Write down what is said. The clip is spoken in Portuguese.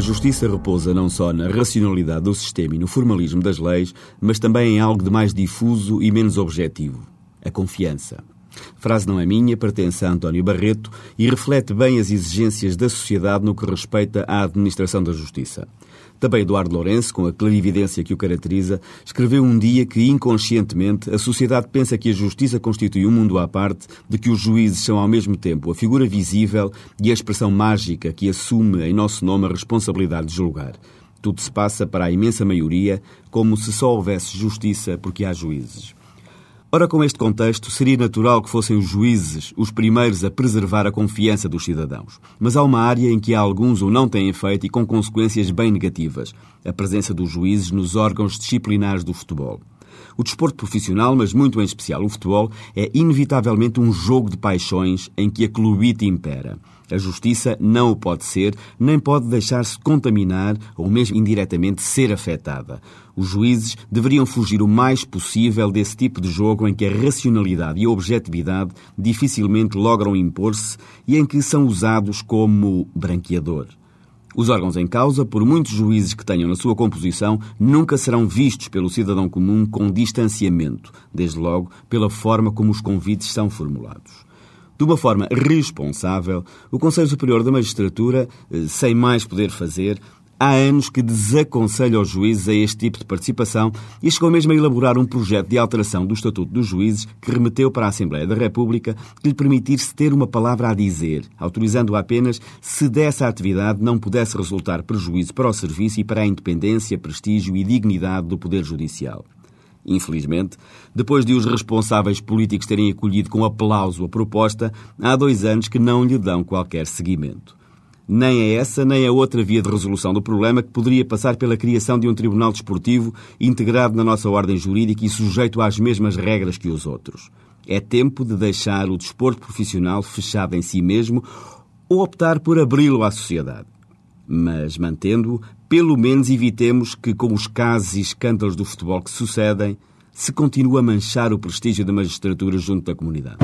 justiça repousa não só na racionalidade do sistema e no formalismo das leis, mas também em algo de mais difuso e menos objetivo: a confiança. Frase não é minha, pertence a António Barreto e reflete bem as exigências da sociedade no que respeita à administração da justiça. Também Eduardo Lourenço, com a clarividência que o caracteriza, escreveu um dia que, inconscientemente, a sociedade pensa que a justiça constitui um mundo à parte, de que os juízes são ao mesmo tempo a figura visível e a expressão mágica que assume em nosso nome a responsabilidade de julgar. Tudo se passa para a imensa maioria como se só houvesse justiça porque há juízes. Ora, com este contexto, seria natural que fossem os juízes os primeiros a preservar a confiança dos cidadãos. Mas há uma área em que alguns o não têm feito e com consequências bem negativas: a presença dos juízes nos órgãos disciplinares do futebol. O desporto profissional, mas muito em especial o futebol, é inevitavelmente um jogo de paixões em que a clubite impera. A justiça não o pode ser, nem pode deixar-se contaminar ou mesmo indiretamente ser afetada. Os juízes deveriam fugir o mais possível desse tipo de jogo em que a racionalidade e a objetividade dificilmente logram impor-se e em que são usados como branqueador. Os órgãos em causa, por muitos juízes que tenham na sua composição, nunca serão vistos pelo cidadão comum com distanciamento, desde logo pela forma como os convites são formulados. De uma forma responsável, o Conselho Superior da Magistratura, eh, sem mais poder fazer, há anos que desaconselha os juízes a este tipo de participação e chegou mesmo a elaborar um projeto de alteração do Estatuto dos Juízes que remeteu para a Assembleia da República que lhe permitisse ter uma palavra a dizer, autorizando-o apenas se dessa atividade não pudesse resultar prejuízo para o serviço e para a independência, prestígio e dignidade do Poder Judicial. Infelizmente, depois de os responsáveis políticos terem acolhido com aplauso a proposta, há dois anos que não lhe dão qualquer seguimento. Nem a essa, nem a outra via de resolução do problema que poderia passar pela criação de um tribunal desportivo integrado na nossa ordem jurídica e sujeito às mesmas regras que os outros. É tempo de deixar o desporto profissional fechado em si mesmo ou optar por abri-lo à sociedade. Mas, mantendo-o, pelo menos evitemos que, com os casos e escândalos do futebol que sucedem, se continue a manchar o prestígio da magistratura junto da comunidade.